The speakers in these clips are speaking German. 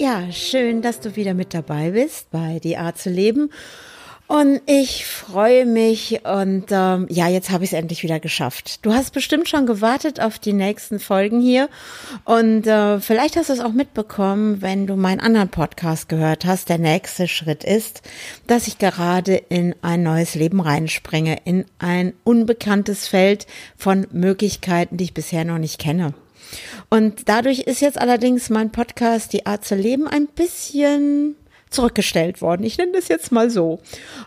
Ja, schön, dass du wieder mit dabei bist bei Die Art zu leben. Und ich freue mich und ähm, ja, jetzt habe ich es endlich wieder geschafft. Du hast bestimmt schon gewartet auf die nächsten Folgen hier und äh, vielleicht hast du es auch mitbekommen, wenn du meinen anderen Podcast gehört hast. Der nächste Schritt ist, dass ich gerade in ein neues Leben reinspringe, in ein unbekanntes Feld von Möglichkeiten, die ich bisher noch nicht kenne. Und dadurch ist jetzt allerdings mein Podcast Die Art zu leben ein bisschen zurückgestellt worden. Ich nenne das jetzt mal so.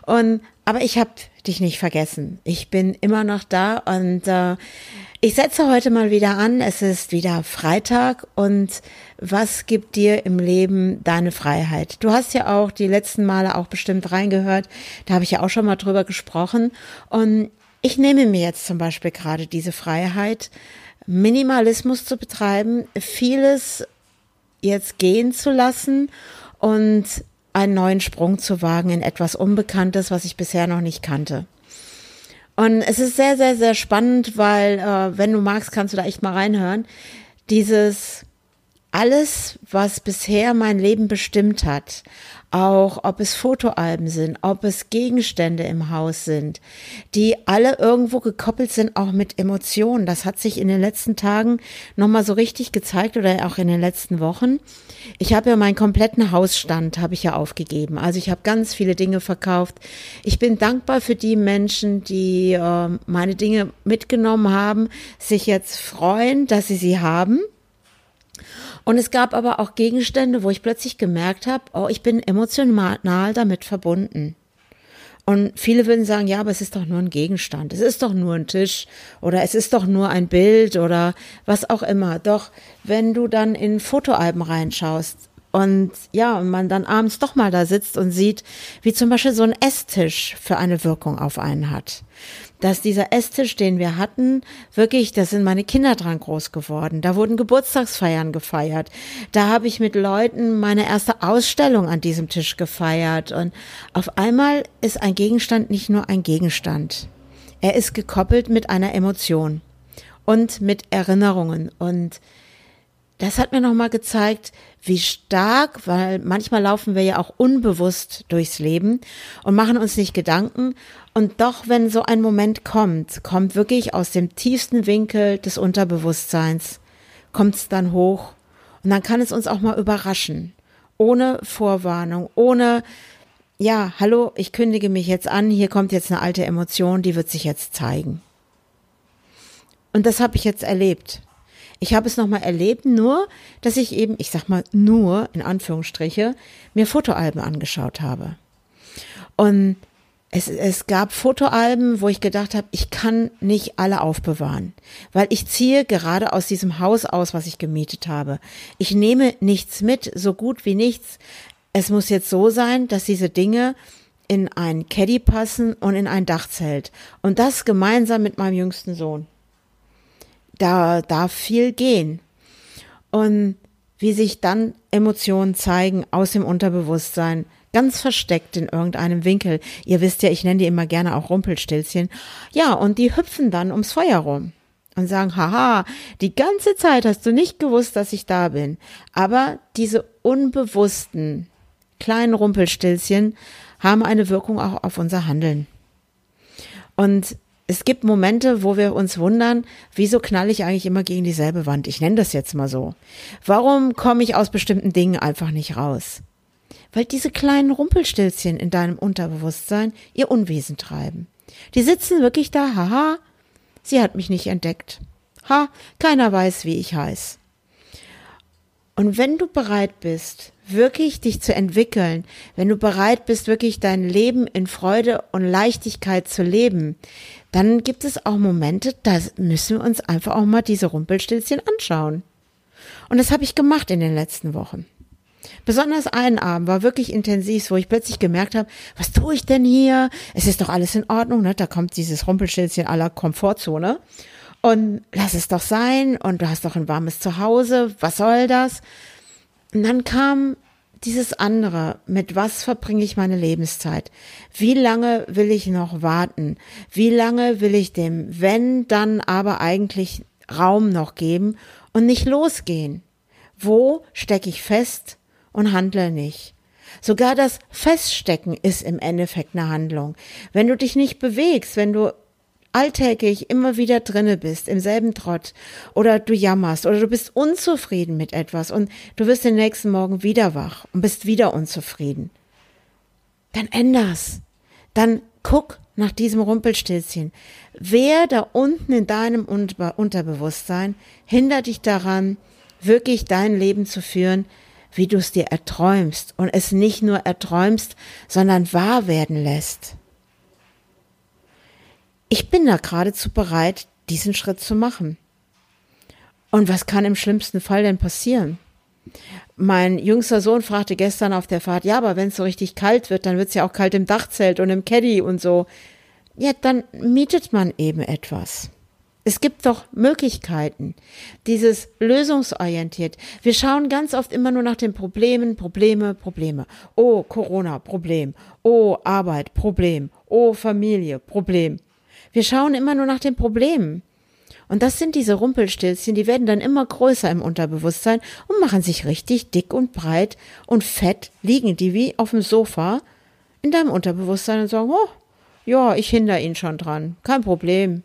Und aber ich habe dich nicht vergessen. Ich bin immer noch da und äh, ich setze heute mal wieder an. Es ist wieder Freitag und was gibt dir im Leben deine Freiheit? Du hast ja auch die letzten Male auch bestimmt reingehört. Da habe ich ja auch schon mal drüber gesprochen. Und ich nehme mir jetzt zum Beispiel gerade diese Freiheit, Minimalismus zu betreiben, vieles jetzt gehen zu lassen und einen neuen Sprung zu wagen in etwas Unbekanntes, was ich bisher noch nicht kannte. Und es ist sehr, sehr, sehr spannend, weil, äh, wenn du magst, kannst du da echt mal reinhören. Dieses alles, was bisher mein Leben bestimmt hat, auch ob es Fotoalben sind, ob es Gegenstände im Haus sind, die alle irgendwo gekoppelt sind, auch mit Emotionen. Das hat sich in den letzten Tagen nochmal so richtig gezeigt oder auch in den letzten Wochen. Ich habe ja meinen kompletten Hausstand, habe ich ja aufgegeben. Also ich habe ganz viele Dinge verkauft. Ich bin dankbar für die Menschen, die äh, meine Dinge mitgenommen haben, sich jetzt freuen, dass sie sie haben und es gab aber auch Gegenstände, wo ich plötzlich gemerkt habe, oh, ich bin emotional damit verbunden. Und viele würden sagen, ja, aber es ist doch nur ein Gegenstand, es ist doch nur ein Tisch oder es ist doch nur ein Bild oder was auch immer. Doch wenn du dann in Fotoalben reinschaust und ja, und man dann abends doch mal da sitzt und sieht, wie zum Beispiel so ein Esstisch für eine Wirkung auf einen hat dass dieser Esstisch, den wir hatten, wirklich, da sind meine Kinder dran groß geworden. Da wurden Geburtstagsfeiern gefeiert. Da habe ich mit Leuten meine erste Ausstellung an diesem Tisch gefeiert. Und auf einmal ist ein Gegenstand nicht nur ein Gegenstand. Er ist gekoppelt mit einer Emotion und mit Erinnerungen. Und das hat mir nochmal gezeigt, wie stark, weil manchmal laufen wir ja auch unbewusst durchs Leben und machen uns nicht Gedanken. Und doch, wenn so ein Moment kommt, kommt wirklich aus dem tiefsten Winkel des Unterbewusstseins, kommt es dann hoch und dann kann es uns auch mal überraschen. Ohne Vorwarnung, ohne, ja, hallo, ich kündige mich jetzt an, hier kommt jetzt eine alte Emotion, die wird sich jetzt zeigen. Und das habe ich jetzt erlebt. Ich habe es nochmal erlebt, nur, dass ich eben, ich sag mal nur, in Anführungsstriche, mir Fotoalben angeschaut habe. Und es, es gab Fotoalben, wo ich gedacht habe, ich kann nicht alle aufbewahren, weil ich ziehe gerade aus diesem Haus aus, was ich gemietet habe. Ich nehme nichts mit, so gut wie nichts. Es muss jetzt so sein, dass diese Dinge in ein Caddy passen und in ein Dachzelt. Und das gemeinsam mit meinem jüngsten Sohn da darf viel gehen. Und wie sich dann Emotionen zeigen aus dem Unterbewusstsein, ganz versteckt in irgendeinem Winkel. Ihr wisst ja, ich nenne die immer gerne auch Rumpelstilzchen. Ja, und die hüpfen dann ums Feuer rum und sagen, haha, die ganze Zeit hast du nicht gewusst, dass ich da bin. Aber diese unbewussten kleinen Rumpelstilzchen haben eine Wirkung auch auf unser Handeln. Und es gibt Momente, wo wir uns wundern, wieso knall ich eigentlich immer gegen dieselbe Wand? Ich nenne das jetzt mal so. Warum komme ich aus bestimmten Dingen einfach nicht raus? Weil diese kleinen Rumpelstilzchen in deinem Unterbewusstsein ihr Unwesen treiben. Die sitzen wirklich da, haha, sie hat mich nicht entdeckt. Ha, keiner weiß, wie ich heiß. Und wenn du bereit bist, wirklich dich zu entwickeln, wenn du bereit bist, wirklich dein Leben in Freude und Leichtigkeit zu leben, dann gibt es auch Momente, da müssen wir uns einfach auch mal diese Rumpelstilzchen anschauen. Und das habe ich gemacht in den letzten Wochen. Besonders einen Abend war wirklich intensiv, wo ich plötzlich gemerkt habe, was tue ich denn hier? Es ist doch alles in Ordnung, ne? Da kommt dieses Rumpelstilzchen aller Komfortzone. Und lass es doch sein. Und du hast doch ein warmes Zuhause. Was soll das? Und dann kam dieses andere, mit was verbringe ich meine Lebenszeit? Wie lange will ich noch warten? Wie lange will ich dem, wenn dann aber eigentlich Raum noch geben und nicht losgehen? Wo stecke ich fest und handle nicht? Sogar das Feststecken ist im Endeffekt eine Handlung. Wenn du dich nicht bewegst, wenn du alltäglich immer wieder drinne bist, im selben Trott, oder du jammerst, oder du bist unzufrieden mit etwas und du wirst den nächsten Morgen wieder wach und bist wieder unzufrieden, dann änder's. Dann guck nach diesem Rumpelstilzchen. Wer da unten in deinem Unterbewusstsein hindert dich daran, wirklich dein Leben zu führen, wie du es dir erträumst und es nicht nur erträumst, sondern wahr werden lässt. Ich bin da geradezu bereit, diesen Schritt zu machen. Und was kann im schlimmsten Fall denn passieren? Mein jüngster Sohn fragte gestern auf der Fahrt, ja, aber wenn es so richtig kalt wird, dann wird es ja auch kalt im Dachzelt und im Caddy und so. Ja, dann mietet man eben etwas. Es gibt doch Möglichkeiten. Dieses lösungsorientiert. Wir schauen ganz oft immer nur nach den Problemen, Probleme, Probleme. Oh, Corona, Problem. Oh, Arbeit, Problem. Oh, Familie, Problem. Wir schauen immer nur nach den Problemen. Und das sind diese Rumpelstilzchen, die werden dann immer größer im Unterbewusstsein und machen sich richtig dick und breit und fett, liegen die wie auf dem Sofa in deinem Unterbewusstsein und sagen, oh, ja, ich hindere ihn schon dran, kein Problem.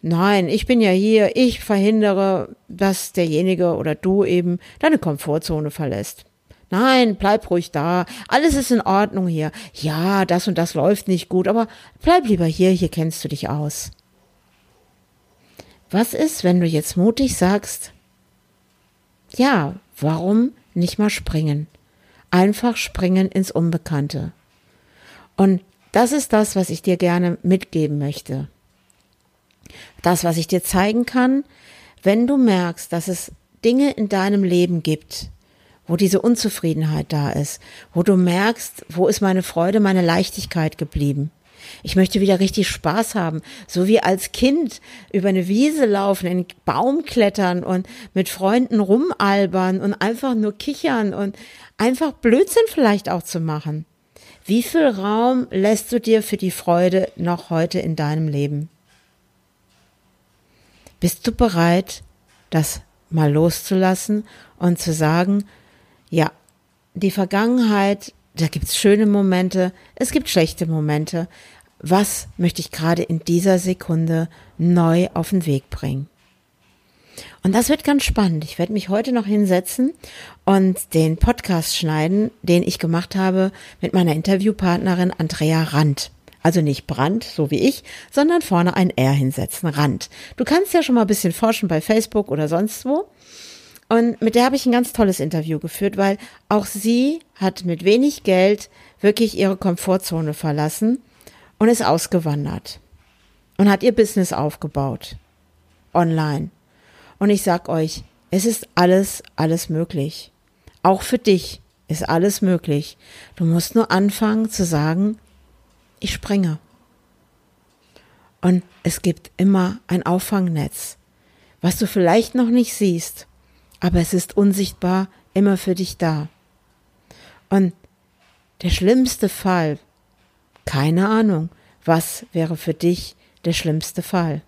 Nein, ich bin ja hier, ich verhindere, dass derjenige oder du eben deine Komfortzone verlässt. Nein, bleib ruhig da. Alles ist in Ordnung hier. Ja, das und das läuft nicht gut, aber bleib lieber hier, hier kennst du dich aus. Was ist, wenn du jetzt mutig sagst, ja, warum nicht mal springen? Einfach springen ins Unbekannte. Und das ist das, was ich dir gerne mitgeben möchte. Das, was ich dir zeigen kann, wenn du merkst, dass es Dinge in deinem Leben gibt, wo diese Unzufriedenheit da ist, wo du merkst, wo ist meine Freude, meine Leichtigkeit geblieben. Ich möchte wieder richtig Spaß haben, so wie als Kind über eine Wiese laufen, in Baum klettern und mit Freunden rumalbern und einfach nur kichern und einfach Blödsinn vielleicht auch zu machen. Wie viel Raum lässt du dir für die Freude noch heute in deinem Leben? Bist du bereit, das mal loszulassen und zu sagen, ja, die Vergangenheit, da gibt's schöne Momente, es gibt schlechte Momente. Was möchte ich gerade in dieser Sekunde neu auf den Weg bringen? Und das wird ganz spannend. Ich werde mich heute noch hinsetzen und den Podcast schneiden, den ich gemacht habe mit meiner Interviewpartnerin Andrea Rand. Also nicht Brand, so wie ich, sondern vorne ein R hinsetzen, Rand. Du kannst ja schon mal ein bisschen forschen bei Facebook oder sonst wo. Und mit der habe ich ein ganz tolles Interview geführt, weil auch sie hat mit wenig Geld wirklich ihre Komfortzone verlassen und ist ausgewandert und hat ihr Business aufgebaut. Online. Und ich sag euch, es ist alles, alles möglich. Auch für dich ist alles möglich. Du musst nur anfangen zu sagen, ich springe. Und es gibt immer ein Auffangnetz, was du vielleicht noch nicht siehst aber es ist unsichtbar immer für dich da. Und der schlimmste Fall, keine Ahnung, was wäre für dich der schlimmste Fall?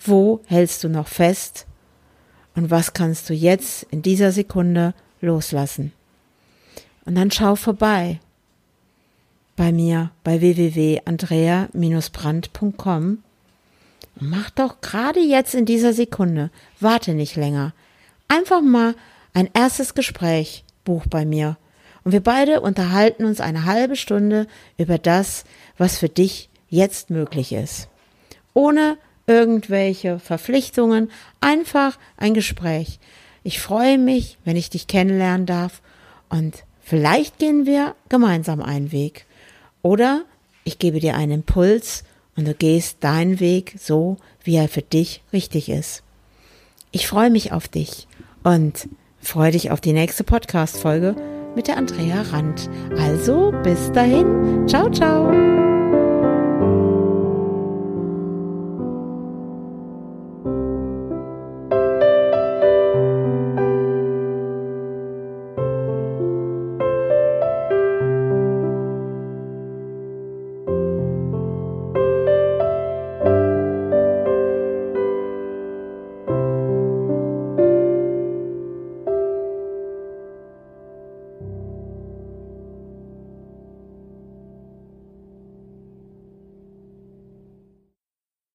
Wo hältst du noch fest? Und was kannst du jetzt in dieser Sekunde loslassen? Und dann schau vorbei bei mir bei www.andrea-brand.com und mach doch gerade jetzt in dieser Sekunde, warte nicht länger, einfach mal ein erstes Gespräch buch bei mir. Und wir beide unterhalten uns eine halbe Stunde über das, was für dich jetzt möglich ist. Ohne irgendwelche Verpflichtungen, einfach ein Gespräch. Ich freue mich, wenn ich dich kennenlernen darf und vielleicht gehen wir gemeinsam einen Weg. Oder ich gebe dir einen Impuls und du gehst deinen Weg so, wie er für dich richtig ist. Ich freue mich auf dich und freue dich auf die nächste Podcast-Folge mit der Andrea Rand. Also bis dahin, ciao, ciao.